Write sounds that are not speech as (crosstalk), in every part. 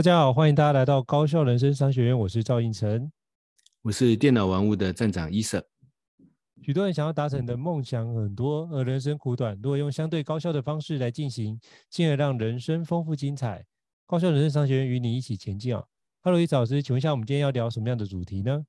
大家好，欢迎大家来到高效人生商学院。我是赵应成，我是电脑玩物的站长伊瑟。许多人想要达成的梦想很多，而人生苦短。如果用相对高效的方式来进行，进而让人生丰富精彩。高效人生商学院与你一起前进啊！Hello，伊瑟老师，请问一下，我们今天要聊什么样的主题呢？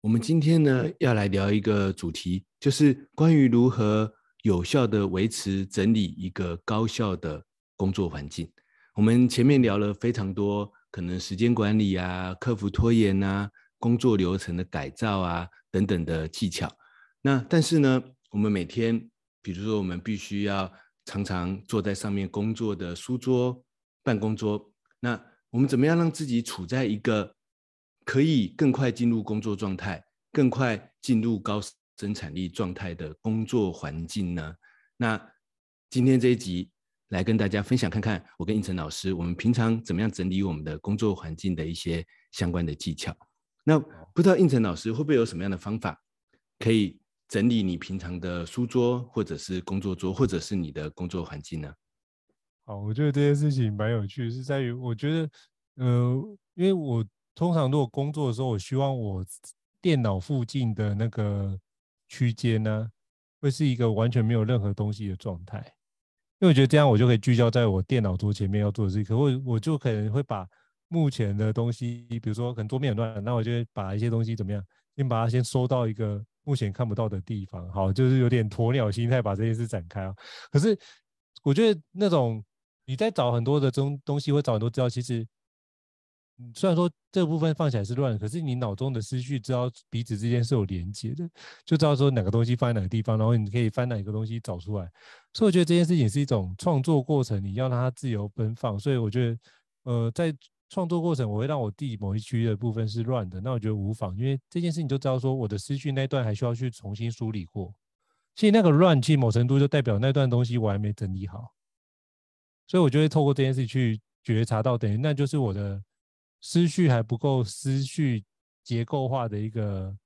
我们今天呢要来聊一个主题，就是关于如何有效的维持整理一个高效的工作环境。我们前面聊了非常多，可能时间管理啊、克服拖延啊、工作流程的改造啊等等的技巧。那但是呢，我们每天，比如说我们必须要常常坐在上面工作的书桌、办公桌，那我们怎么样让自己处在一个可以更快进入工作状态、更快进入高生产力状态的工作环境呢？那今天这一集。来跟大家分享看看，我跟应成老师，我们平常怎么样整理我们的工作环境的一些相关的技巧。那不知道应成老师会不会有什么样的方法，可以整理你平常的书桌，或者是工作桌，或者是你的工作环境呢？好，我觉得这件事情蛮有趣，是在于我觉得，呃，因为我通常如果工作的时候，我希望我电脑附近的那个区间呢，会是一个完全没有任何东西的状态。因为我觉得这样，我就可以聚焦在我电脑桌前面要做的事情。可我我就可能会把目前的东西，比如说可能桌面很乱，那我就会把一些东西怎么样，先把它先收到一个目前看不到的地方。好，就是有点鸵鸟心态把这件事展开啊。可是我觉得那种你在找很多的东东西，会找很多资料，其实。虽然说这部分放起来是乱，可是你脑中的思绪知道彼此之间是有连接的，就知道说哪个东西放在哪个地方，然后你可以翻哪个东西找出来。所以我觉得这件事情是一种创作过程，你要让它自由奔放。所以我觉得，呃，在创作过程，我会让我地某一区的部分是乱的，那我觉得无妨，因为这件事情就知道说我的思绪那段还需要去重新梳理过。其实那个乱，其实某程度就代表那段东西我还没整理好。所以我就会透过这件事去觉察到，等于那就是我的。思绪还不够思绪结构化的一个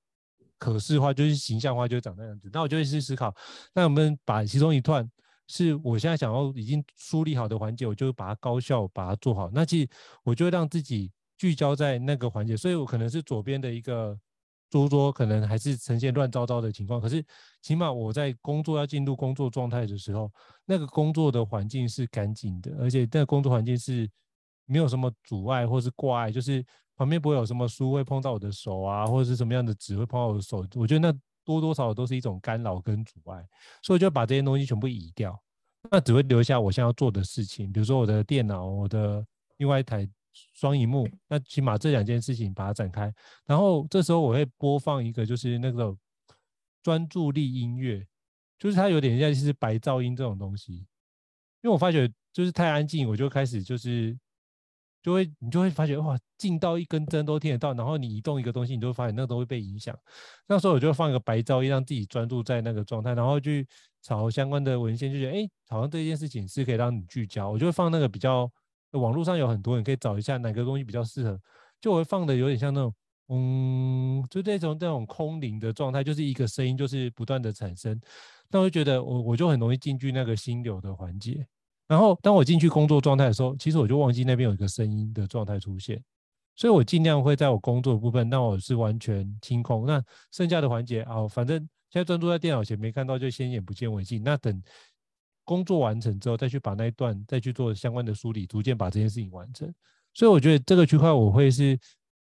可视化，就是形象化，就长那样子。那我就会去思考，那我们把其中一段是我现在想要已经梳理好的环节，我就把它高效把它做好。那其实我就让自己聚焦在那个环节，所以我可能是左边的一个桌桌，可能还是呈现乱糟糟的情况。可是起码我在工作要进入工作状态的时候，那个工作的环境是干净的，而且那个工作环境是。没有什么阻碍或是挂碍，就是旁边不会有什么书会碰到我的手啊，或者是什么样的纸会碰到我的手。我觉得那多多少少都是一种干扰跟阻碍，所以我就把这些东西全部移掉，那只会留下我现在要做的事情，比如说我的电脑、我的另外一台双萤幕，那起码这两件事情把它展开。然后这时候我会播放一个就是那个专注力音乐，就是它有点像是白噪音这种东西，因为我发觉就是太安静，我就开始就是。就会你就会发觉哇，近到一根针都听得到，然后你移动一个东西，你就会发现那个都会被影响。那时候我就放一个白噪音，让自己专注在那个状态，然后去找相关的文献，就觉得哎，好像这件事情是可以让你聚焦。我就会放那个比较，网络上有很多，你可以找一下哪个东西比较适合。就我会放的有点像那种，嗯，就这种这种空灵的状态，就是一个声音，就是不断的产生。那我就觉得我我就很容易进去那个心流的环节。然后当我进去工作状态的时候，其实我就忘记那边有一个声音的状态出现，所以我尽量会在我工作的部分，那我是完全清空。那剩下的环节啊，反正现在专注在电脑前没看到，就先眼不见为净。那等工作完成之后，再去把那一段再去做相关的梳理，逐渐把这件事情完成。所以我觉得这个区块我会是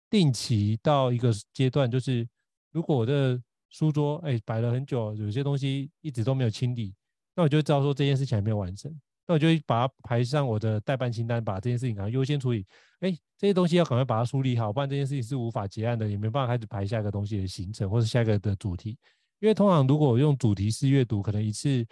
定期到一个阶段，就是如果我的书桌哎摆了很久，有些东西一直都没有清理，那我就知道说这件事情还没有完成。那我就把它排上我的待办清单，把这件事情赶快优先处理。哎，这些东西要赶快把它梳理好，不然这件事情是无法结案的，也没办法开始排下一个东西的行程，或是下一个的主题。因为通常如果我用主题式阅读，可能一次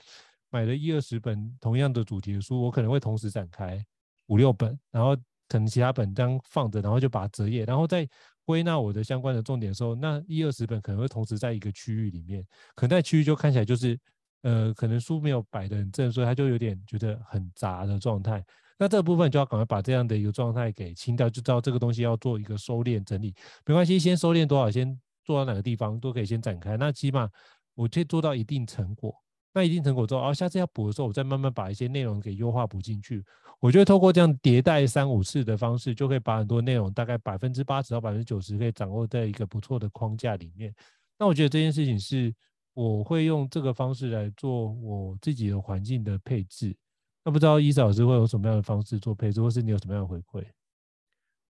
买了一二十本同样的主题的书，我可能会同时展开五六本，然后可能其他本这样放着，然后就把它折页，然后再归纳我的相关的重点的时候，那一二十本可能会同时在一个区域里面，可能在区域就看起来就是。呃，可能书没有摆得很正，所以他就有点觉得很杂的状态。那这部分就要赶快把这样的一个状态给清掉，就知道这个东西要做一个收敛整理。没关系，先收敛多少，先做到哪个地方都可以先展开。那起码我可以做到一定成果。那一定成果之后，哦，下次要补的时候，我再慢慢把一些内容给优化补进去。我觉得透过这样迭代三五次的方式，就可以把很多内容大概百分之八十到百分之九十可以掌握在一个不错的框架里面。那我觉得这件事情是。我会用这个方式来做我自己的环境的配置。那不知道伊嫂老师会有什么样的方式做配置，或是你有什么样的回馈？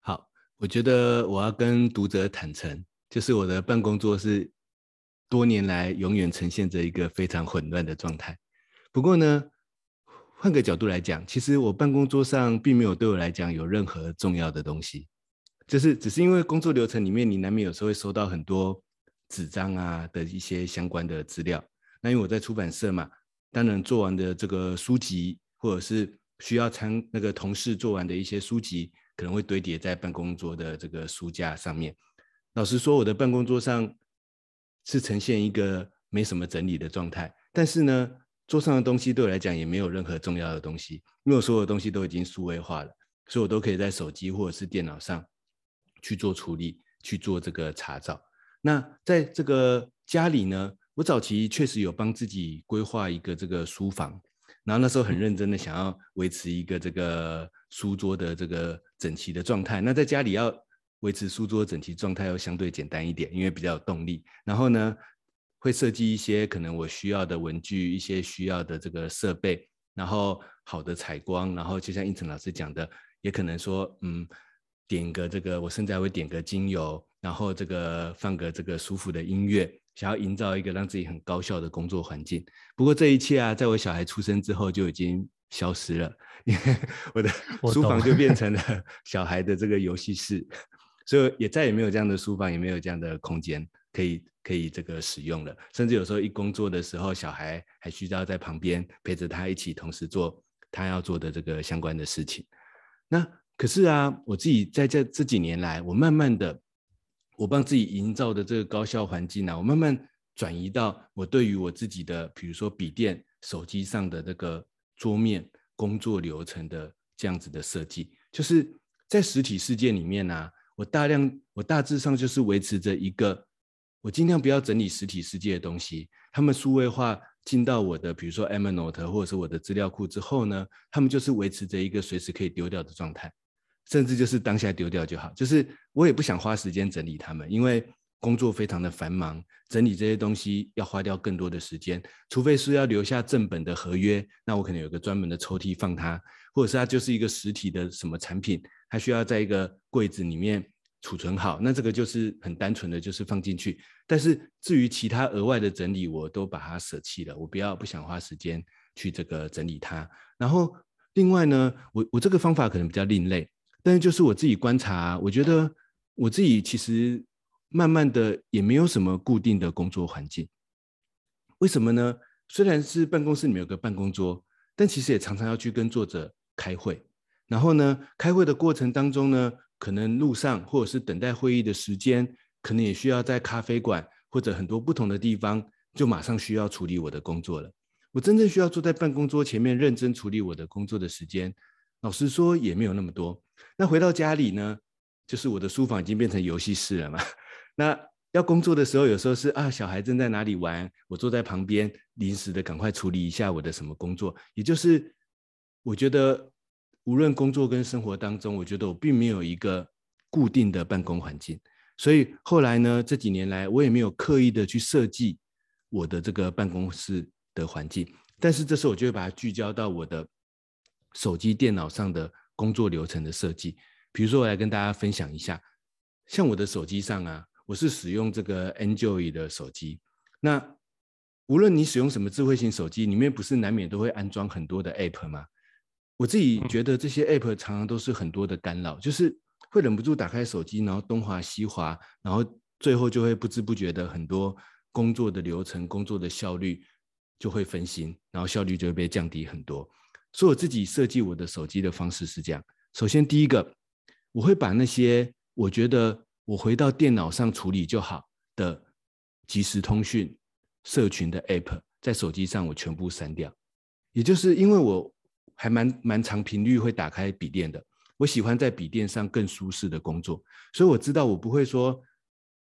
好，我觉得我要跟读者坦诚，就是我的办公桌是多年来永远呈现着一个非常混乱的状态。不过呢，换个角度来讲，其实我办公桌上并没有对我来讲有任何重要的东西，就是只是因为工作流程里面，你难免有时候会收到很多。纸张啊的一些相关的资料，那因为我在出版社嘛，当然做完的这个书籍，或者是需要参那个同事做完的一些书籍，可能会堆叠在办公桌的这个书架上面。老实说，我的办公桌上是呈现一个没什么整理的状态，但是呢，桌上的东西对我来讲也没有任何重要的东西，因为我所有的东西都已经数位化了，所以我都可以在手机或者是电脑上去做处理，去做这个查找。那在这个家里呢，我早期确实有帮自己规划一个这个书房，然后那时候很认真的想要维持一个这个书桌的这个整齐的状态。那在家里要维持书桌整齐状态，要相对简单一点，因为比较有动力。然后呢，会设计一些可能我需要的文具，一些需要的这个设备，然后好的采光，然后就像应成老师讲的，也可能说，嗯，点个这个，我甚至还会点个精油。然后这个放个这个舒服的音乐，想要营造一个让自己很高效的工作环境。不过这一切啊，在我小孩出生之后就已经消失了，(laughs) 因为我的书房就变 (laughs) 成了小孩的这个游戏室，所以也再也没有这样的书房，也没有这样的空间可以可以这个使用了。甚至有时候一工作的时候，小孩还需要在旁边陪着他一起同时做他要做的这个相关的事情。那可是啊，我自己在这这几年来，我慢慢的。我帮自己营造的这个高效环境呢、啊，我慢慢转移到我对于我自己的，比如说笔电、手机上的这个桌面工作流程的这样子的设计，就是在实体世界里面呢、我大量我大致上就是维持着一个，我尽量不要整理实体世界的东西，他们数位化进到我的，比如说 Evernote 或者是我的资料库之后呢，他们就是维持着一个随时可以丢掉的状态。甚至就是当下丢掉就好，就是我也不想花时间整理它们，因为工作非常的繁忙，整理这些东西要花掉更多的时间。除非是要留下正本的合约，那我可能有个专门的抽屉放它，或者是它就是一个实体的什么产品，它需要在一个柜子里面储存好，那这个就是很单纯的就是放进去。但是至于其他额外的整理，我都把它舍弃了，我不要不想花时间去这个整理它。然后另外呢，我我这个方法可能比较另类。但就是我自己观察，我觉得我自己其实慢慢的也没有什么固定的工作环境。为什么呢？虽然是办公室里面有个办公桌，但其实也常常要去跟作者开会。然后呢，开会的过程当中呢，可能路上或者是等待会议的时间，可能也需要在咖啡馆或者很多不同的地方，就马上需要处理我的工作了。我真正需要坐在办公桌前面认真处理我的工作的时间，老实说也没有那么多。那回到家里呢，就是我的书房已经变成游戏室了嘛。(laughs) 那要工作的时候，有时候是啊，小孩正在哪里玩，我坐在旁边，临时的赶快处理一下我的什么工作。也就是我觉得，无论工作跟生活当中，我觉得我并没有一个固定的办公环境。所以后来呢，这几年来，我也没有刻意的去设计我的这个办公室的环境，但是这时候我就会把它聚焦到我的手机、电脑上的工作流程的设计。比如说，我来跟大家分享一下，像我的手机上啊，我是使用这个 Android 的手机。那无论你使用什么智慧型手机，里面不是难免都会安装很多的 App 吗？我自己觉得这些 App 常常都是很多的干扰，就是会忍不住打开手机，然后东滑西滑，然后最后就会不知不觉的很多工作的流程、工作的效率。就会分心，然后效率就会被降低很多。所以我自己设计我的手机的方式是这样：首先，第一个，我会把那些我觉得我回到电脑上处理就好的即时通讯、社群的 App，在手机上我全部删掉。也就是因为我还蛮蛮长频率会打开笔电的，我喜欢在笔电上更舒适的工作，所以我知道我不会说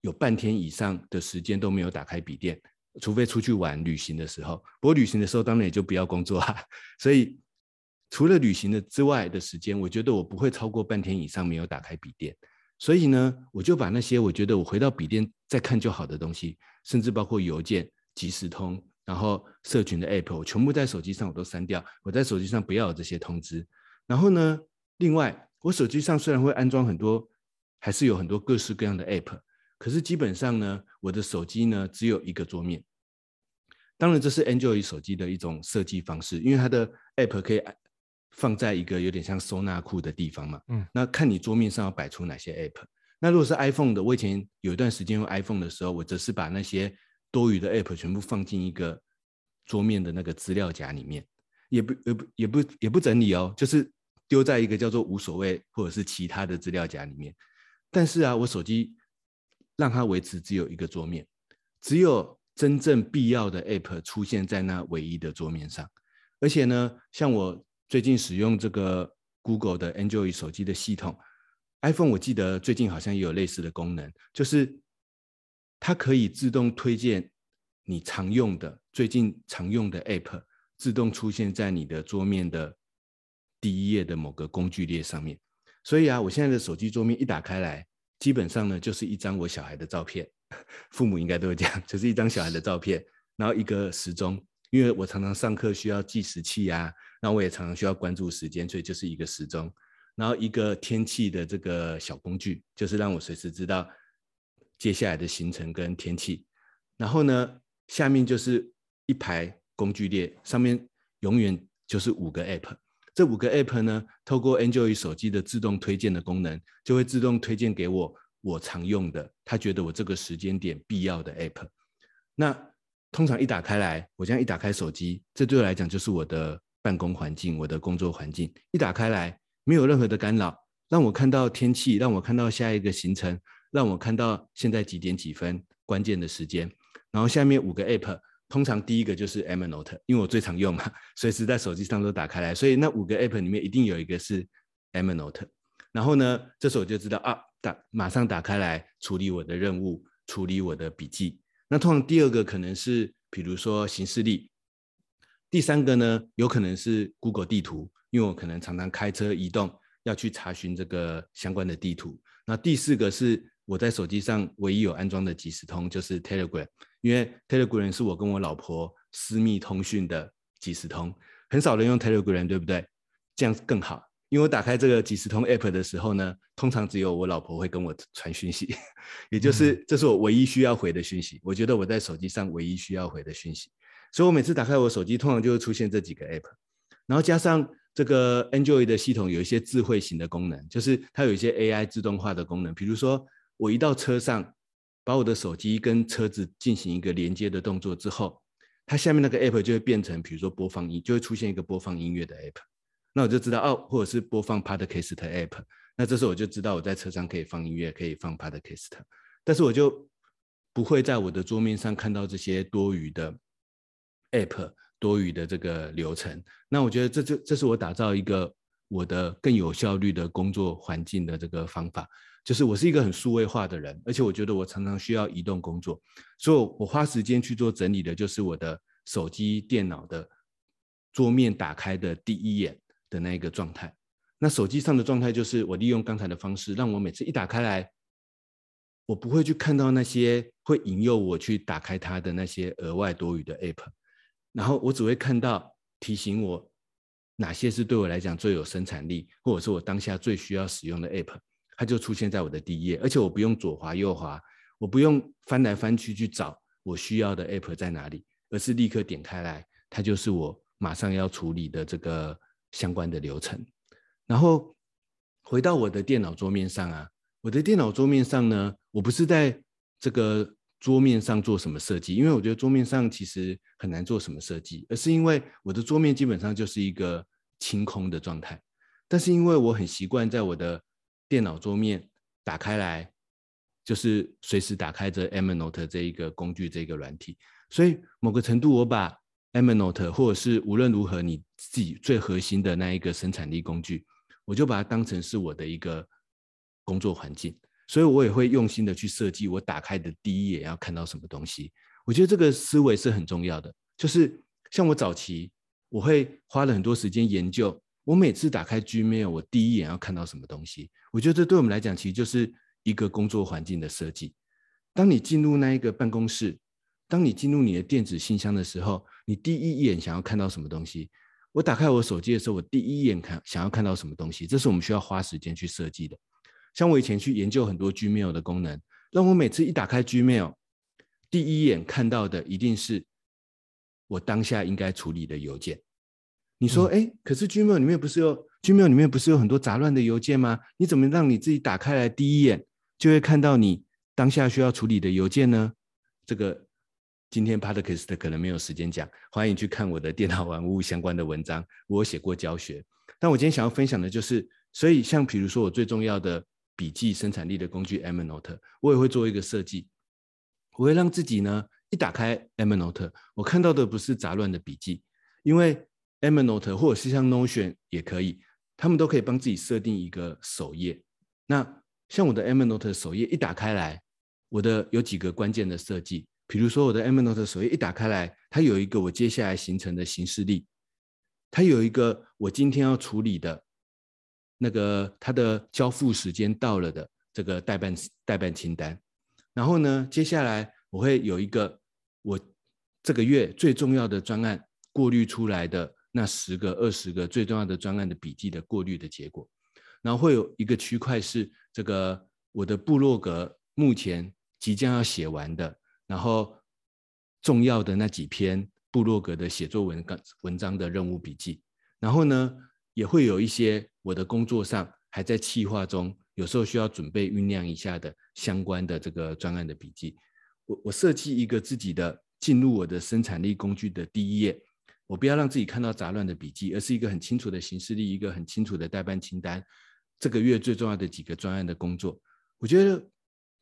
有半天以上的时间都没有打开笔电。除非出去玩旅行的时候，不过旅行的时候当然也就不要工作哈。所以除了旅行的之外的时间，我觉得我不会超过半天以上没有打开笔电。所以呢，我就把那些我觉得我回到笔电再看就好的东西，甚至包括邮件、即时通，然后社群的 App，我全部在手机上我都删掉。我在手机上不要有这些通知。然后呢，另外我手机上虽然会安装很多，还是有很多各式各样的 App。可是基本上呢，我的手机呢只有一个桌面。当然，这是 Android 手机的一种设计方式，因为它的 App 可以放在一个有点像收纳库的地方嘛。嗯。那看你桌面上要摆出哪些 App。那如果是 iPhone 的，我以前有一段时间用 iPhone 的时候，我则是把那些多余的 App 全部放进一个桌面的那个资料夹里面，也不也不也不也不整理哦，就是丢在一个叫做无所谓或者是其他的资料夹里面。但是啊，我手机。让它维持只有一个桌面，只有真正必要的 App 出现在那唯一的桌面上。而且呢，像我最近使用这个 Google 的 Android 手机的系统，iPhone 我记得最近好像也有类似的功能，就是它可以自动推荐你常用的、最近常用的 App，自动出现在你的桌面的第一页的某个工具列上面。所以啊，我现在的手机桌面一打开来。基本上呢，就是一张我小孩的照片，(laughs) 父母应该都会这样，就是一张小孩的照片，然后一个时钟，因为我常常上课需要计时器啊，那我也常常需要关注时间，所以就是一个时钟，然后一个天气的这个小工具，就是让我随时知道接下来的行程跟天气，然后呢，下面就是一排工具列，上面永远就是五个 app。这五个 app 呢，透过 Android 手机的自动推荐的功能，就会自动推荐给我我常用的，他觉得我这个时间点必要的 app。那通常一打开来，我这样一打开手机，这对我来讲就是我的办公环境，我的工作环境。一打开来，没有任何的干扰，让我看到天气，让我看到下一个行程，让我看到现在几点几分关键的时间。然后下面五个 app。通常第一个就是 Evernote，因为我最常用嘛，随时在手机上都打开来，所以那五个 App 里面一定有一个是 Evernote。然后呢，这时候我就知道啊，打马上打开来处理我的任务，处理我的笔记。那通常第二个可能是比如说行事历，第三个呢有可能是 Google 地图，因为我可能常常开车移动要去查询这个相关的地图。那第四个是我在手机上唯一有安装的即时通，就是 Telegram。因为 Telegram 是我跟我老婆私密通讯的即时通，很少人用 Telegram，对不对？这样更好，因为我打开这个即时通 App 的时候呢，通常只有我老婆会跟我传讯息，也就是这是我唯一需要回的讯息。我觉得我在手机上唯一需要回的讯息，所以我每次打开我手机，通常就会出现这几个 App，然后加上这个 Android 的系统有一些智慧型的功能，就是它有一些 AI 自动化的功能，比如说我一到车上。把我的手机跟车子进行一个连接的动作之后，它下面那个 app 就会变成，比如说播放音，就会出现一个播放音乐的 app。那我就知道哦，或者是播放 Podcast App，那这时候我就知道我在车上可以放音乐，可以放 Podcast，但是我就不会在我的桌面上看到这些多余的 App、多余的这个流程。那我觉得这就这是我打造一个我的更有效率的工作环境的这个方法。就是我是一个很数位化的人，而且我觉得我常常需要移动工作，所以我花时间去做整理的，就是我的手机、电脑的桌面打开的第一眼的那一个状态。那手机上的状态就是我利用刚才的方式，让我每次一打开来，我不会去看到那些会引诱我去打开它的那些额外多余的 app，然后我只会看到提醒我哪些是对我来讲最有生产力，或者是我当下最需要使用的 app。它就出现在我的第一页，而且我不用左滑右滑，我不用翻来翻去去找我需要的 app 在哪里，而是立刻点开来，它就是我马上要处理的这个相关的流程。然后回到我的电脑桌面上啊，我的电脑桌面上呢，我不是在这个桌面上做什么设计，因为我觉得桌面上其实很难做什么设计，而是因为我的桌面基本上就是一个清空的状态。但是因为我很习惯在我的电脑桌面打开来，就是随时打开着 Evernote 这一个工具，这个软体。所以某个程度，我把 Evernote 或者是无论如何你自己最核心的那一个生产力工具，我就把它当成是我的一个工作环境。所以我也会用心的去设计我打开的第一眼要看到什么东西。我觉得这个思维是很重要的。就是像我早期，我会花了很多时间研究。我每次打开 Gmail，我第一眼要看到什么东西？我觉得这对我们来讲，其实就是一个工作环境的设计。当你进入那一个办公室，当你进入你的电子信箱的时候，你第一眼想要看到什么东西？我打开我手机的时候，我第一眼看想要看到什么东西？这是我们需要花时间去设计的。像我以前去研究很多 Gmail 的功能，让我每次一打开 Gmail，第一眼看到的一定是我当下应该处理的邮件。你说，哎，可是 Gmail 里面不是有 Gmail 里面不是有很多杂乱的邮件吗？你怎么让你自己打开来第一眼就会看到你当下需要处理的邮件呢？这个今天 Podcast 可能没有时间讲，欢迎去看我的电脑玩物相关的文章，我写过教学。但我今天想要分享的就是，所以像比如说我最重要的笔记生产力的工具，M Note，我也会做一个设计，我会让自己呢一打开 M Note，我看到的不是杂乱的笔记，因为 M Note 或者是像 Notion 也可以，他们都可以帮自己设定一个首页。那像我的 M Note 首页一打开来，我的有几个关键的设计，比如说我的 Evernote 首页一打开来，它有一个我接下来形成的行事历，它有一个我今天要处理的那个它的交付时间到了的这个代办代办清单。然后呢，接下来我会有一个我这个月最重要的专案过滤出来的。那十个、二十个最重要的专案的笔记的过滤的结果，然后会有一个区块是这个我的部落格目前即将要写完的，然后重要的那几篇部落格的写作文章文章的任务笔记，然后呢也会有一些我的工作上还在企划中，有时候需要准备酝酿一下的相关的这个专案的笔记。我我设计一个自己的进入我的生产力工具的第一页。我不要让自己看到杂乱的笔记，而是一个很清楚的行事历，一个很清楚的待办清单。这个月最重要的几个专案的工作，我觉得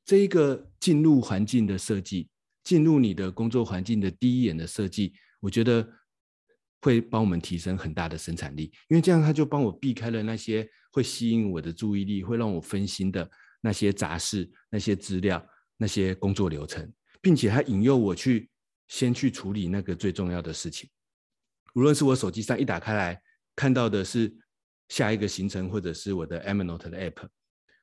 这一个进入环境的设计，进入你的工作环境的第一眼的设计，我觉得会帮我们提升很大的生产力，因为这样它就帮我避开了那些会吸引我的注意力、会让我分心的那些杂事、那些资料、那些工作流程，并且它引诱我去先去处理那个最重要的事情。无论是我手机上一打开来看到的是下一个行程，或者是我的 Evernote 的 App，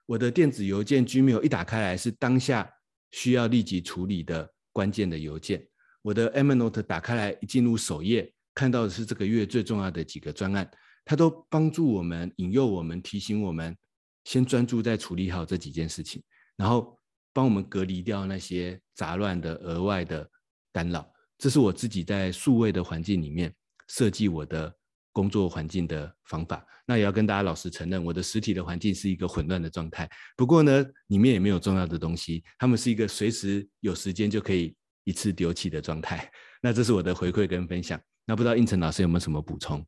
我的电子邮件 Gmail 一打开来是当下需要立即处理的关键的邮件，我的 Evernote 打开来一进入首页看到的是这个月最重要的几个专案，它都帮助我们引诱我们提醒我们先专注在处理好这几件事情，然后帮我们隔离掉那些杂乱的额外的干扰。这是我自己在数位的环境里面。设计我的工作环境的方法，那也要跟大家老实承认，我的实体的环境是一个混乱的状态。不过呢，里面也没有重要的东西，他们是一个随时有时间就可以一次丢弃的状态。(laughs) 那这是我的回馈跟分享。那不知道胤丞老师有没有什么补充？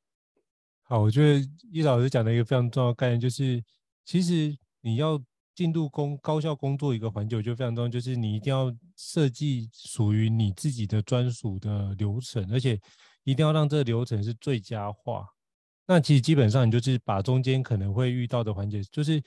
好，我觉得伊老师讲的一个非常重要的概念，就是其实你要进入工高效工作一个环节，我觉得非常重要，就是你一定要设计属于你自己的专属的流程，而且一定要让这个流程是最佳化。那其实基本上你就是把中间可能会遇到的环节，就是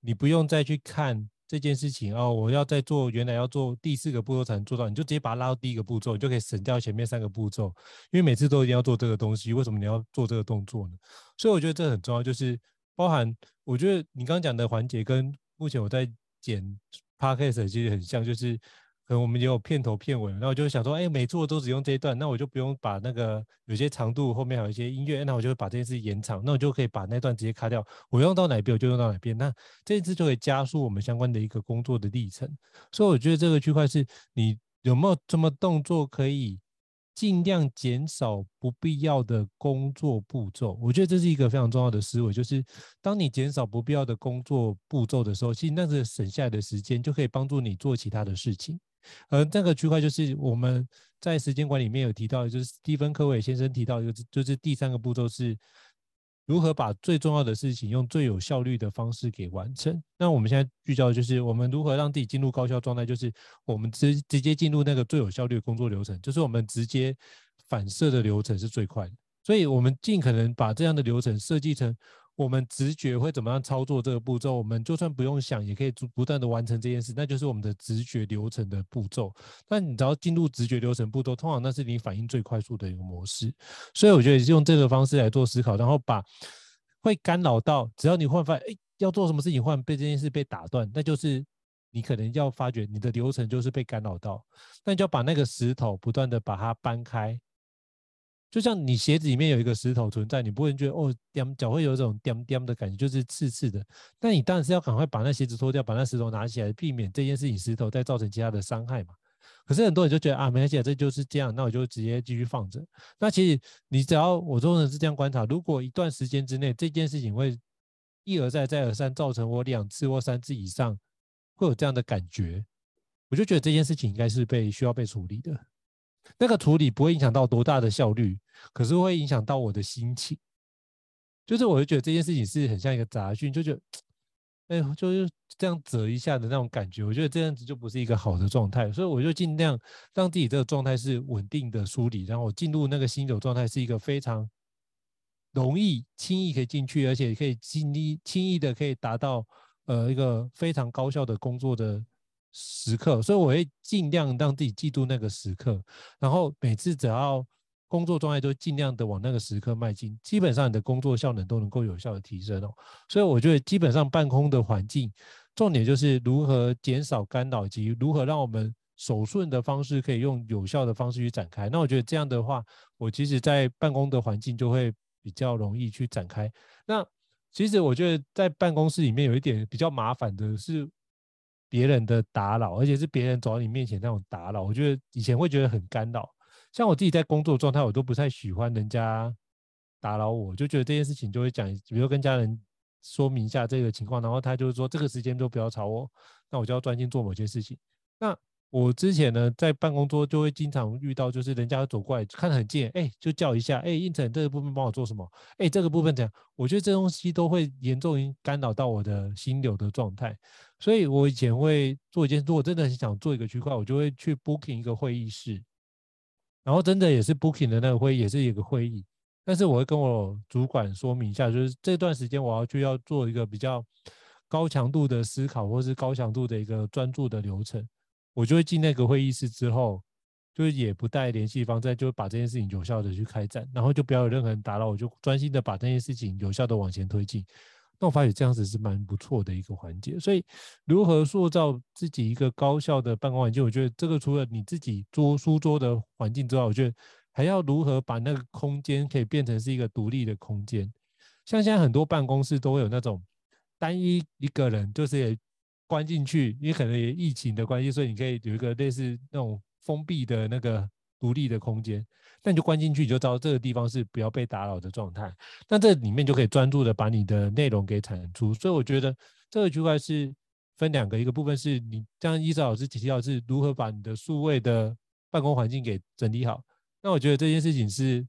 你不用再去看。这件事情哦，我要再做，原来要做第四个步骤才能做到，你就直接把它拉到第一个步骤，你就可以省掉前面三个步骤。因为每次都一定要做这个东西，为什么你要做这个动作呢？所以我觉得这很重要，就是包含我觉得你刚刚讲的环节跟目前我在剪 podcast 其实很像，就是。可能我们也有片头片尾，那我就想说，哎，每次我都只用这一段，那我就不用把那个有些长度后面还有一些音乐，那我就把这件事延长，那我就可以把那段直接卡掉。我用到哪边我就用到哪边，那这一次就会加速我们相关的一个工作的历程。所以我觉得这个区块是你有没有什么动作可以尽量减少不必要的工作步骤？我觉得这是一个非常重要的思维，就是当你减少不必要的工作步骤的时候，其实那个省下来的时间就可以帮助你做其他的事情。而这个区块就是我们在时间管理里面有提到，就是蒂芬·科维先生提到，就是就是第三个步骤是如何把最重要的事情用最有效率的方式给完成。那我们现在聚焦的就是我们如何让自己进入高效状态，就是我们直直接进入那个最有效率的工作流程，就是我们直接反射的流程是最快的。所以我们尽可能把这样的流程设计成。我们直觉会怎么样操作这个步骤？我们就算不用想，也可以不断的完成这件事，那就是我们的直觉流程的步骤。那你只要进入直觉流程步骤，通常那是你反应最快速的一个模式。所以我觉得用这个方式来做思考，然后把会干扰到，只要你换发，哎，要做什么事情，换被这件事被打断，那就是你可能要发觉你的流程就是被干扰到，那你就要把那个石头不断的把它搬开。就像你鞋子里面有一个石头存在，你不会觉得哦，踮脚会有一种踮踮的感觉，就是刺刺的。但你当然是要赶快把那鞋子脱掉，把那石头拿起来，避免这件事情石头再造成其他的伤害嘛。可是很多人就觉得啊，没关系，这就是这样，那我就直接继续放着。那其实你只要我做的是这样观察，如果一段时间之内这件事情会一而再再而三造成我两次或三次以上会有这样的感觉，我就觉得这件事情应该是被需要被处理的。那个处理不会影响到多大的效率，可是会影响到我的心情。就是我就觉得这件事情是很像一个杂讯，就觉得，(tsk) 哎，就是这样折一下的那种感觉。我觉得这样子就不是一个好的状态，所以我就尽量让自己这个状态是稳定的梳理，然后我进入那个心流状态是一个非常容易、轻易可以进去，而且可以轻易、轻易的可以达到呃一个非常高效的工作的。时刻，所以我会尽量让自己记住那个时刻，然后每次只要工作状态都尽量的往那个时刻迈进，基本上你的工作效能都能够有效的提升哦。所以我觉得基本上办公的环境，重点就是如何减少干扰以及如何让我们手顺的方式可以用有效的方式去展开。那我觉得这样的话，我其实在办公的环境就会比较容易去展开。那其实我觉得在办公室里面有一点比较麻烦的是。别人的打扰，而且是别人走到你面前那种打扰，我觉得以前会觉得很干扰。像我自己在工作状态，我都不太喜欢人家打扰我，就觉得这件事情就会讲，比如跟家人说明一下这个情况，然后他就是说这个时间都不要吵我，那我就要专心做某些事情。那我之前呢，在办公桌就会经常遇到，就是人家走过来看得很近，哎，就叫一下，哎，胤丞这个部分帮我做什么？哎，这个部分怎样？我觉得这东西都会严重干扰到我的心流的状态，所以我以前会做一件，如果真的很想做一个区块，我就会去 booking 一个会议室，然后真的也是 booking 的那个会议，也是一个会议，但是我会跟我主管说明一下，就是这段时间我要去要做一个比较高强度的思考，或是高强度的一个专注的流程。我就会进那个会议室之后，就是也不带联系方式，就把这件事情有效的去开展，然后就不要有任何人打扰，我就专心的把这件事情有效的往前推进。那我发现这样子是蛮不错的一个环节。所以，如何塑造自己一个高效的办公环境，我觉得这个除了你自己桌书桌的环境之外，我觉得还要如何把那个空间可以变成是一个独立的空间。像现在很多办公室都会有那种单一一个人，就是。关进去，因为可能也疫情的关系，所以你可以有一个类似那种封闭的那个独立的空间。那你就关进去，你就知道这个地方是不要被打扰的状态。那这里面就可以专注的把你的内容给产出。所以我觉得这个区块是分两个，一个部分是你像伊老师提到是如何把你的数位的办公环境给整理好。那我觉得这件事情是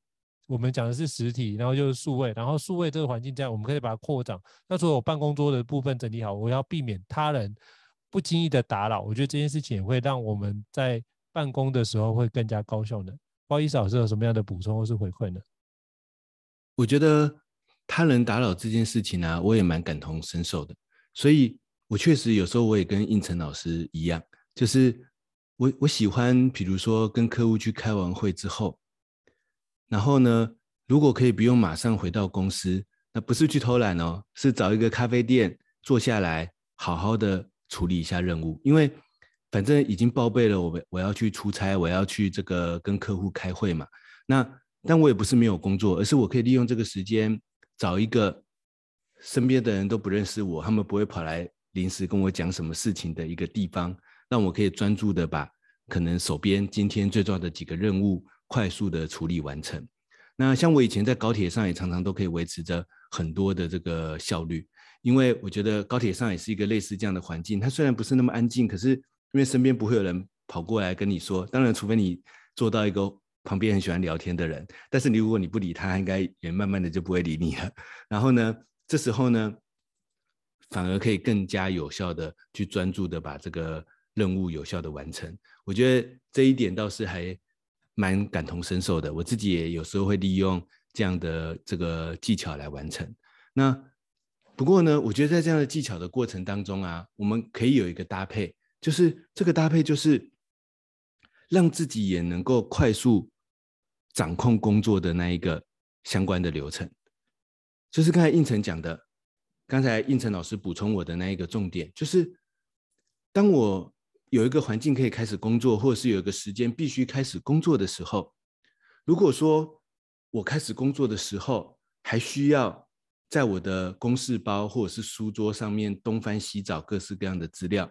我们讲的是实体，然后就是数位，然后数位这个环境这样，我们可以把它扩展。那所以我办公桌的部分整理好，我要避免他人不经意的打扰。我觉得这件事情也会让我们在办公的时候会更加高效的。不好意思，老师有什么样的补充或是回馈呢？我觉得他人打扰这件事情呢、啊，我也蛮感同身受的。所以，我确实有时候我也跟应成老师一样，就是我我喜欢，比如说跟客户去开完会之后，然后呢，如果可以不用马上回到公司，那不是去偷懒哦，是找一个咖啡店坐下来，好好的处理一下任务，因为反正已经报备了我，我要去出差，我要去这个跟客户开会嘛。那但我也不是没有工作，而是我可以利用这个时间找一个。身边的人都不认识我，他们不会跑来临时跟我讲什么事情的一个地方，让我可以专注的把可能手边今天最重要的几个任务快速的处理完成。那像我以前在高铁上也常常都可以维持着很多的这个效率，因为我觉得高铁上也是一个类似这样的环境。它虽然不是那么安静，可是因为身边不会有人跑过来跟你说，当然除非你坐到一个旁边很喜欢聊天的人，但是你如果你不理他，应该也慢慢的就不会理你了。(laughs) 然后呢，这时候呢，反而可以更加有效的去专注的把这个任务有效的完成。我觉得这一点倒是还蛮感同身受的。我自己也有时候会利用这样的这个技巧来完成。那不过呢，我觉得在这样的技巧的过程当中啊，我们可以有一个搭配，就是这个搭配就是让自己也能够快速掌控工作的那一个相关的流程。就是刚才应成讲的，刚才应成老师补充我的那一个重点，就是当我有一个环境可以开始工作，或者是有一个时间必须开始工作的时候，如果说我开始工作的时候还需要在我的公事包或者是书桌上面东翻西找各式各样的资料，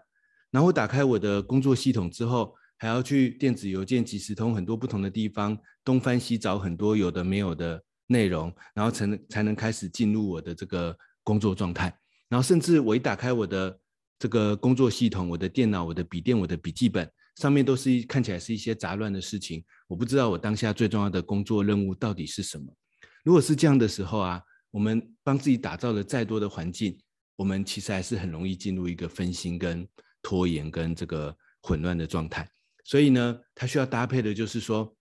然后打开我的工作系统之后，还要去电子邮件、即时通很多不同的地方东翻西找很多有的没有的。内容，然后才能才能开始进入我的这个工作状态。然后甚至我一打开我的这个工作系统，我的电脑、我的笔电、我的笔记本上面都是一看起来是一些杂乱的事情。我不知道我当下最重要的工作任务到底是什么。如果是这样的时候啊，我们帮自己打造了再多的环境，我们其实还是很容易进入一个分心、跟拖延、跟这个混乱的状态。所以呢，它需要搭配的就是说，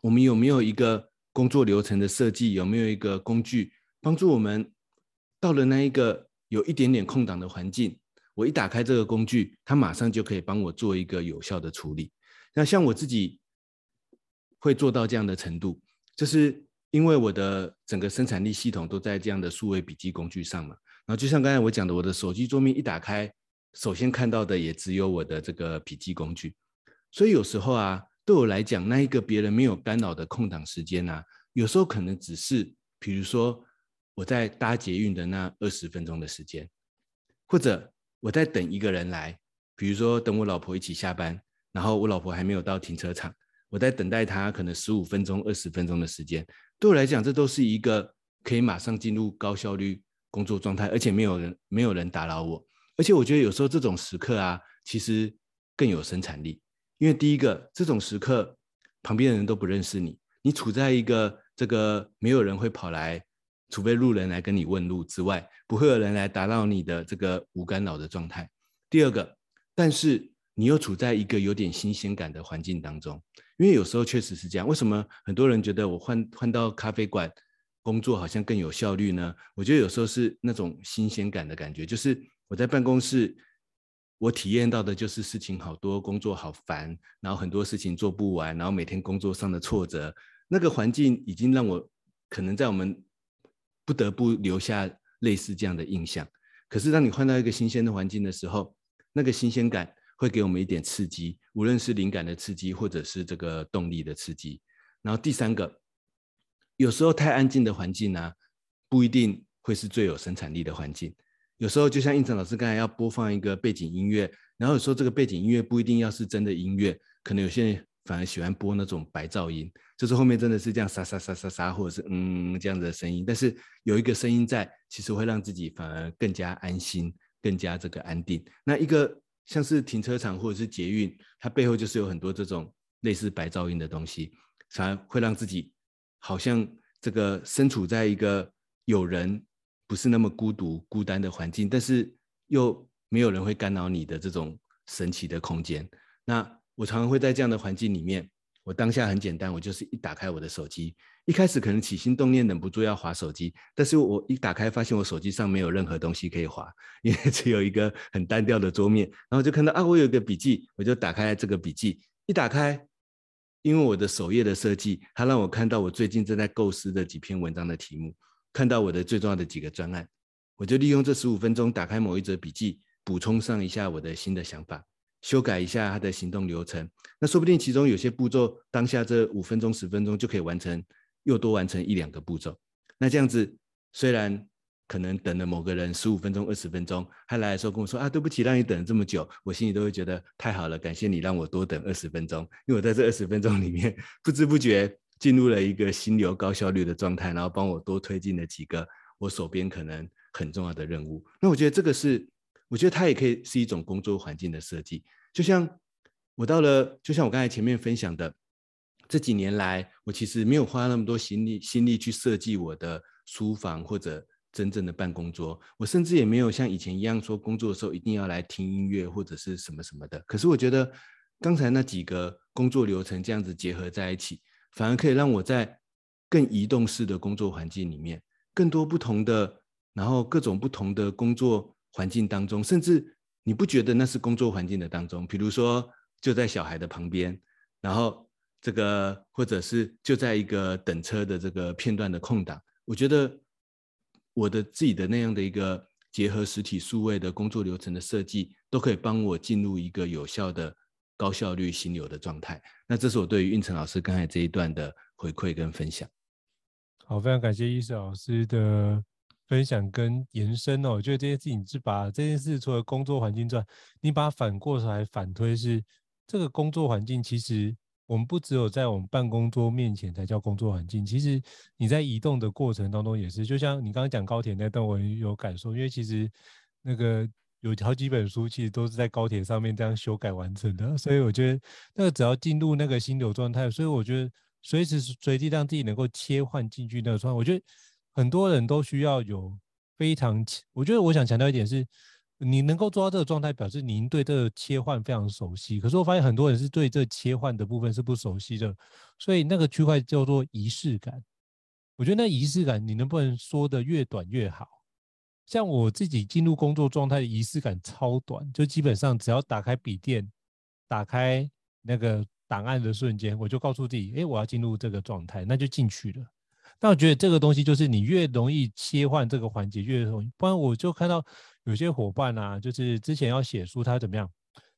我们有没有一个。工作流程的设计有没有一个工具帮助我们到了那一个有一点点空档的环境，我一打开这个工具，它马上就可以帮我做一个有效的处理。那像我自己会做到这样的程度，就是因为我的整个生产力系统都在这样的数位笔记工具上嘛。然后就像刚才我讲的，我的手机桌面一打开，首先看到的也只有我的这个笔记工具，所以有时候啊。对我来讲，那一个别人没有干扰的空档时间啊，有时候可能只是，比如说我在搭捷运的那二十分钟的时间，或者我在等一个人来，比如说等我老婆一起下班，然后我老婆还没有到停车场，我在等待她可能十五分钟、二十分钟的时间。对我来讲，这都是一个可以马上进入高效率工作状态，而且没有人没有人打扰我，而且我觉得有时候这种时刻啊，其实更有生产力。因为第一个，这种时刻，旁边的人都不认识你，你处在一个这个没有人会跑来，除非路人来跟你问路之外，不会有人来打扰你的这个无干扰的状态。第二个，但是你又处在一个有点新鲜感的环境当中，因为有时候确实是这样。为什么很多人觉得我换换到咖啡馆工作好像更有效率呢？我觉得有时候是那种新鲜感的感觉，就是我在办公室。我体验到的就是事情好多，工作好烦，然后很多事情做不完，然后每天工作上的挫折，那个环境已经让我可能在我们不得不留下类似这样的印象。可是当你换到一个新鲜的环境的时候，那个新鲜感会给我们一点刺激，无论是灵感的刺激，或者是这个动力的刺激。然后第三个，有时候太安静的环境呢，不一定会是最有生产力的环境。有时候就像应成老师刚才要播放一个背景音乐，然后有时候这个背景音乐不一定要是真的音乐，可能有些人反而喜欢播那种白噪音，就是后面真的是这样沙沙沙沙沙，或者是嗯这样的声音，但是有一个声音在，其实会让自己反而更加安心，更加这个安定。那一个像是停车场或者是捷运，它背后就是有很多这种类似白噪音的东西，反而会让自己好像这个身处在一个有人不是那么孤独孤单的环境，但是又没有人会干扰你的这种神奇的空间。那我常常会在这样的环境里面，我当下很简单，我就是一打开我的手机，一开始可能起心动念忍不住要滑手机，但是我一打开发现我手机上没有任何东西可以滑，因为 (laughs) 只有一个很单调的桌面，然后就看到啊，我有一个笔记，我就打开这个笔记，一打开。因为我的首页的设计，它让我看到我最近正在构思的几篇文章的题目，看到我的最重要的几个专案，我就利用这十五分钟打开某一则笔记，补充上一下我的新的想法，修改一下他的行动流程。那说不定其中有些步骤，当下这五分钟、十分钟就可以完成，又多完成一两个步骤。那这样子虽然。可能等了某个人十五分钟、二十分钟，他来的时候跟我说啊，对不起，让你等了这么久，我心里都会觉得太好了，感谢你让我多等二十分钟，因为我在这二十分钟里面不知不觉进入了一个心流高效率的状态，然后帮我多推进了几个我手边可能很重要的任务。那我觉得这个是，我觉得它也可以是一种工作环境的设计。就像我到了，就像我刚才前面分享的，这几年来，我其实没有花那么多心力心力去设计我的书房或者。真正的办公桌，我甚至也没有像以前一样说工作的时候一定要来听音乐或者是什么什么的。可是我觉得刚才那几个工作流程这样子结合在一起，反而可以让我在更移动式的工作环境里面，更多不同的，然后各种不同的工作环境当中，甚至你不觉得那是工作环境的当中，比如说就在小孩的旁边，然后这个或者是就在一个等车的这个片段的空档，我觉得。我的自己的那样的一个结合实体数位的工作流程的设计，都可以帮我进入一个有效的高效率心流的状态。那这是我对于胤丞老师刚才这一段的回馈跟分享。好，非常感谢医师老师的分享跟延伸哦。我觉得这件事情是把这件事除了工作环境之外，你把它反过来反推是这个工作环境其实。我们不只有在我们办公桌面前才叫工作环境，其实你在移动的过程当中也是。就像你刚刚讲高铁那段，我有感受，因为其实那个有好几本书，其实都是在高铁上面这样修改完成的。所以我觉得那个只要进入那个心流状态，所以我觉得随时随地让自己能够切换进去那个状态。我觉得很多人都需要有非常，我觉得我想强调一点是。你能够做到这个状态，表示您对这个切换非常熟悉。可是我发现很多人是对这切换的部分是不熟悉的，所以那个区块叫做仪式感。我觉得那仪式感，你能不能说的越短越好？像我自己进入工作状态的仪式感超短，就基本上只要打开笔电，打开那个档案的瞬间，我就告诉自己，哎，我要进入这个状态，那就进去了。但我觉得这个东西就是你越容易切换这个环节越容易，不然我就看到。有些伙伴啊，就是之前要写书，他怎么样？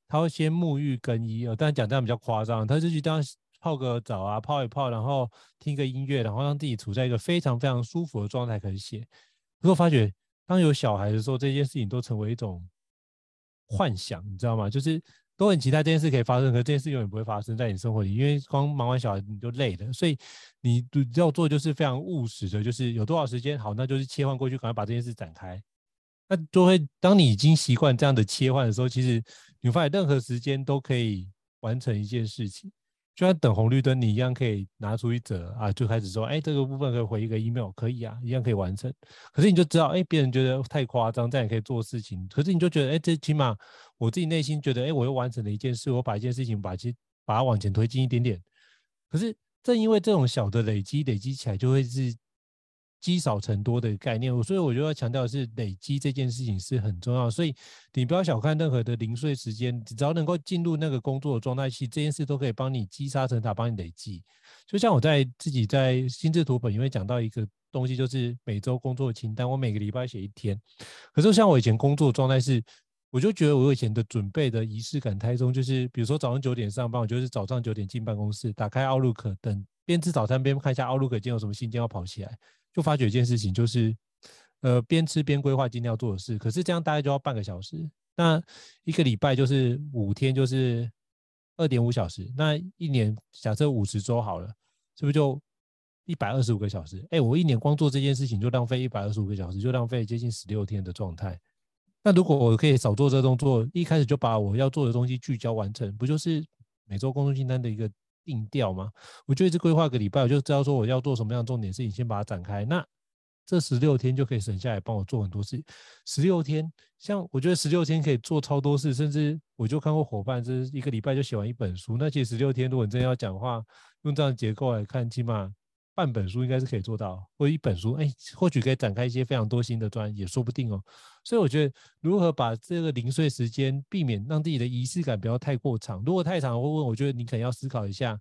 他会先沐浴更衣，呃，当然讲这样比较夸张，他就去当泡个澡啊，泡一泡，然后听个音乐，然后让自己处在一个非常非常舒服的状态可以写。可是我发觉，当有小孩的时候，这件事情都成为一种幻想，你知道吗？就是都很期待这件事可以发生，可是这件事永远不会发生在你生活里，因为光忙完小孩你就累了，所以你要做就是非常务实的，就是有多少时间好，那就是切换过去，赶快把这件事展开。那就会，当你已经习惯这样的切换的时候，其实你发现任何时间都可以完成一件事情，就像等红绿灯，你一样可以拿出一折啊，就开始说，哎，这个部分可以回一个 email，可以啊，一样可以完成。可是你就知道，哎，别人觉得太夸张，这样也可以做事情。可是你就觉得，哎，这起码我自己内心觉得，哎，我又完成了一件事，我把一件事情把其把它往前推进一点点。可是正因为这种小的累积，累积起来就会是。积少成多的概念，所以我就要强调的是累积这件事情是很重要。所以你不要小看任何的零碎时间，只要能够进入那个工作的状态，其实这件事都可以帮你积沙成塔，帮你累积。就像我在自己在心智图本，因为讲到一个东西，就是每周工作清单，我每个礼拜写一天。可是像我以前工作状态是，我就觉得我以前的准备的仪式感太重，就是比如说早上九点上班，我就是早上九点进办公室，打开 Outlook，等边吃早餐边看一下 Outlook 今天有什么信件要跑起来。就发觉一件事情，就是，呃，边吃边规划今天要做的事。可是这样大概就要半个小时，那一个礼拜就是五天，就是二点五小时。那一年假设五十周好了，是不是就一百二十五个小时？哎，我一年光做这件事情就浪费一百二十五个小时，就浪费接近十六天的状态。那如果我可以少做这动作，一开始就把我要做的东西聚焦完成，不就是每周工作清单的一个定调吗？我就一直规划个礼拜，我就知道说我要做什么样的重点事情，先把它展开。那这十六天就可以省下来帮我做很多事。十六天，像我觉得十六天可以做超多事，甚至我就看过伙伴，是一个礼拜就写完一本书。那其实十六天，如果你真的要讲话，用这样的结构来看，起码半本书应该是可以做到，或一本书，哎，或许可以展开一些非常多新的专，也说不定哦。所以我觉得，如何把这个零碎时间避免让自己的仪式感不要太过长。如果太长，我问，我觉得你可能要思考一下。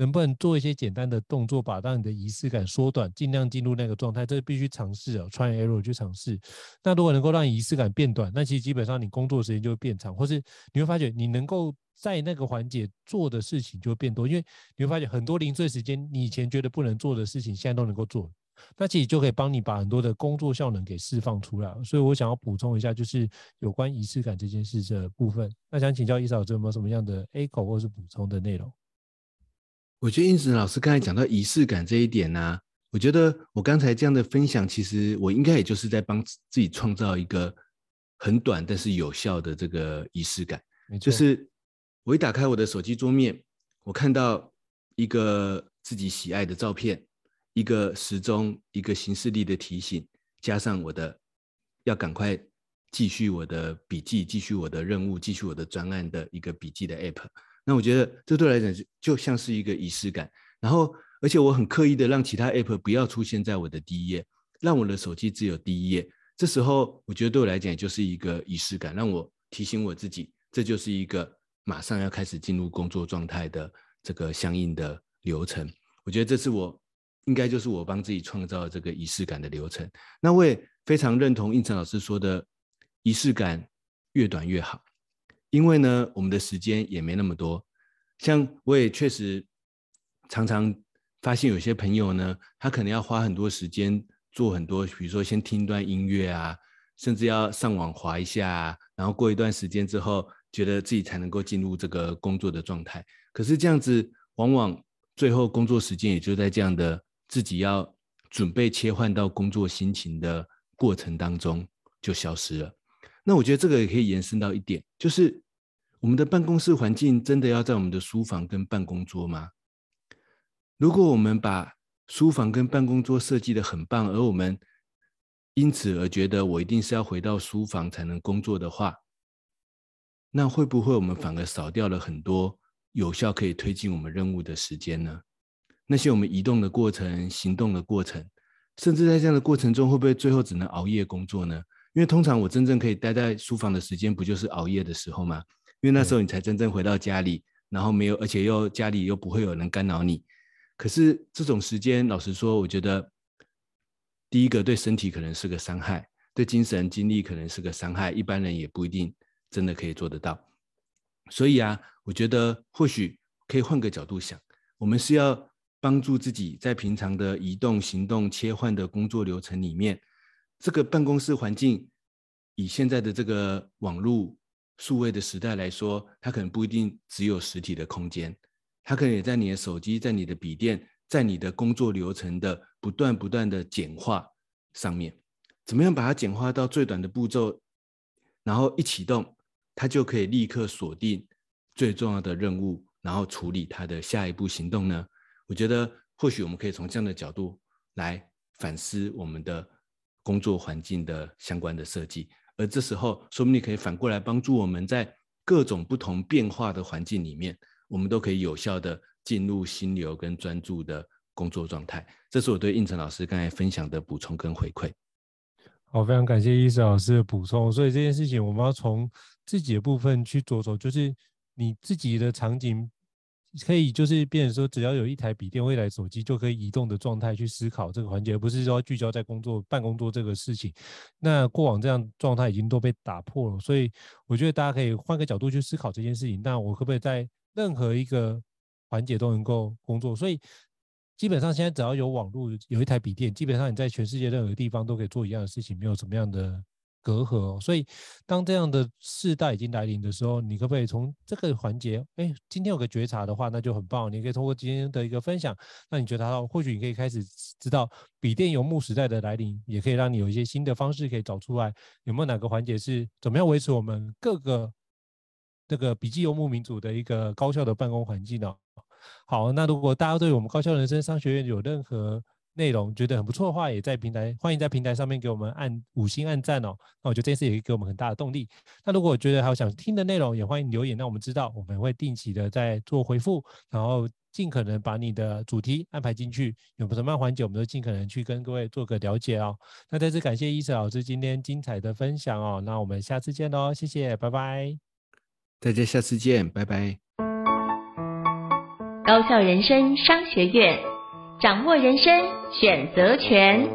能不能做一些简单的动作，把让你的仪式感缩短，尽量进入那个状态？这必须尝试哦，try error 去尝试。那如果能够让仪式感变短，那其实基本上你工作时间就会变长，或是你会发觉你能够在那个环节做的事情就会变多，因为你会发现很多零碎时间，你以前觉得不能做的事情，现在都能够做。那其实就可以帮你把很多的工作效能给释放出来。所以我想要补充一下，就是有关仪式感这件事的部分。那想请教伊嫂，有没有什么样的 echo 或是补充的内容？我觉得应子老师刚才讲到仪式感这一点呢、啊，我觉得我刚才这样的分享，其实我应该也就是在帮自己创造一个很短但是有效的这个仪式感。就是我一打开我的手机桌面，我看到一个自己喜爱的照片，一个时钟，一个行事历的提醒，加上我的要赶快继续我的笔记，继续我的任务，继续我的专案的一个笔记的 app。那我觉得这对我来讲就就像是一个仪式感，然后而且我很刻意的让其他 app 不要出现在我的第一页，让我的手机只有第一页。这时候我觉得对我来讲就是一个仪式感，让我提醒我自己，这就是一个马上要开始进入工作状态的这个相应的流程。我觉得这是我应该就是我帮自己创造这个仪式感的流程。那我也非常认同应成老师说的，仪式感越短越好。因为呢，我们的时间也没那么多。像我也确实常常发现有些朋友呢，他可能要花很多时间做很多，比如说先听一段音乐啊，甚至要上网滑一下，然后过一段时间之后，觉得自己才能够进入这个工作的状态。可是这样子，往往最后工作时间也就在这样的自己要准备切换到工作心情的过程当中就消失了。那我觉得这个也可以延伸到一点，就是我们的办公室环境真的要在我们的书房跟办公桌吗？如果我们把书房跟办公桌设计得很棒，而我们因此而觉得我一定是要回到书房才能工作的话，那会不会我们反而少掉了很多有效可以推进我们任务的时间呢？那些我们移动的过程、行动的过程，甚至在这样的过程中，会不会最后只能熬夜工作呢？因为通常我真正可以待在书房的时间，不就是熬夜的时候吗？因为那时候你才真正回到家里，然后没有，而且又家里又不会有人干扰你。可是这种时间，老实说，我觉得第一个对身体可能是个伤害，对精神精力可能是个伤害，一般人也不一定真的可以做得到。所以啊，我觉得或许可以换个角度想，我们是要帮助自己在平常的移动、行动、切换的工作流程里面。这个办公室环境，以现在的这个网络数位的时代来说，它可能不一定只有实体的空间，它可能也在你的手机、在你的笔电、在你的工作流程的不断不断的简化上面。怎么样把它简化到最短的步骤，然后一启动，它就可以立刻锁定最重要的任务，然后处理它的下一步行动呢？我觉得或许我们可以从这样的角度来反思我们的。工作环境的相关的设计，而这时候，说不定可以反过来帮助我们在各种不同变化的环境里面，我们都可以有效的进入心流跟专注的工作状态。这是我对应成老师刚才分享的补充跟回馈。好，非常感谢伊嫂老师的补充。所以这件事情，我们要从自己的部分去着手，就是你自己的场景。可以就是变成说，只要有一台笔电或一台手机，就可以移动的状态去思考这个环节，而不是说聚焦在工作办公作这个事情。那过往这样状态已经都被打破了，所以我觉得大家可以换个角度去思考这件事情。那我可不可以在任何一个环节都能够工作？所以基本上现在只要有网络，有一台笔电，基本上你在全世界任何地方都可以做一样的事情，没有什么样的。隔阂哦，所以当这样的世代已经来临的时候，你可不可以从这个环节，哎，今天有个觉察的话，那就很棒。你可以通过今天的一个分享，那你觉察到，或许你可以开始知道笔电游牧时代的来临，也可以让你有一些新的方式可以找出来，有没有哪个环节是怎么样维持我们各个这个笔记游牧民族的一个高效的办公环境呢？好，那如果大家对我们高效人生商学院有任何内容觉得很不错的话，也在平台欢迎在平台上面给我们按五星按赞哦。那我觉得这件事也给我们很大的动力。那如果觉得还有想听的内容，也欢迎留言让我们知道，我们会定期的在做回复，然后尽可能把你的主题安排进去。有什么样环节，我们都尽可能去跟各位做个了解哦。那再次感谢伊瑟老师今天精彩的分享哦。那我们下次见喽，谢谢，拜拜。大家下次见，拜拜。高效人生商学院，掌握人生选择权。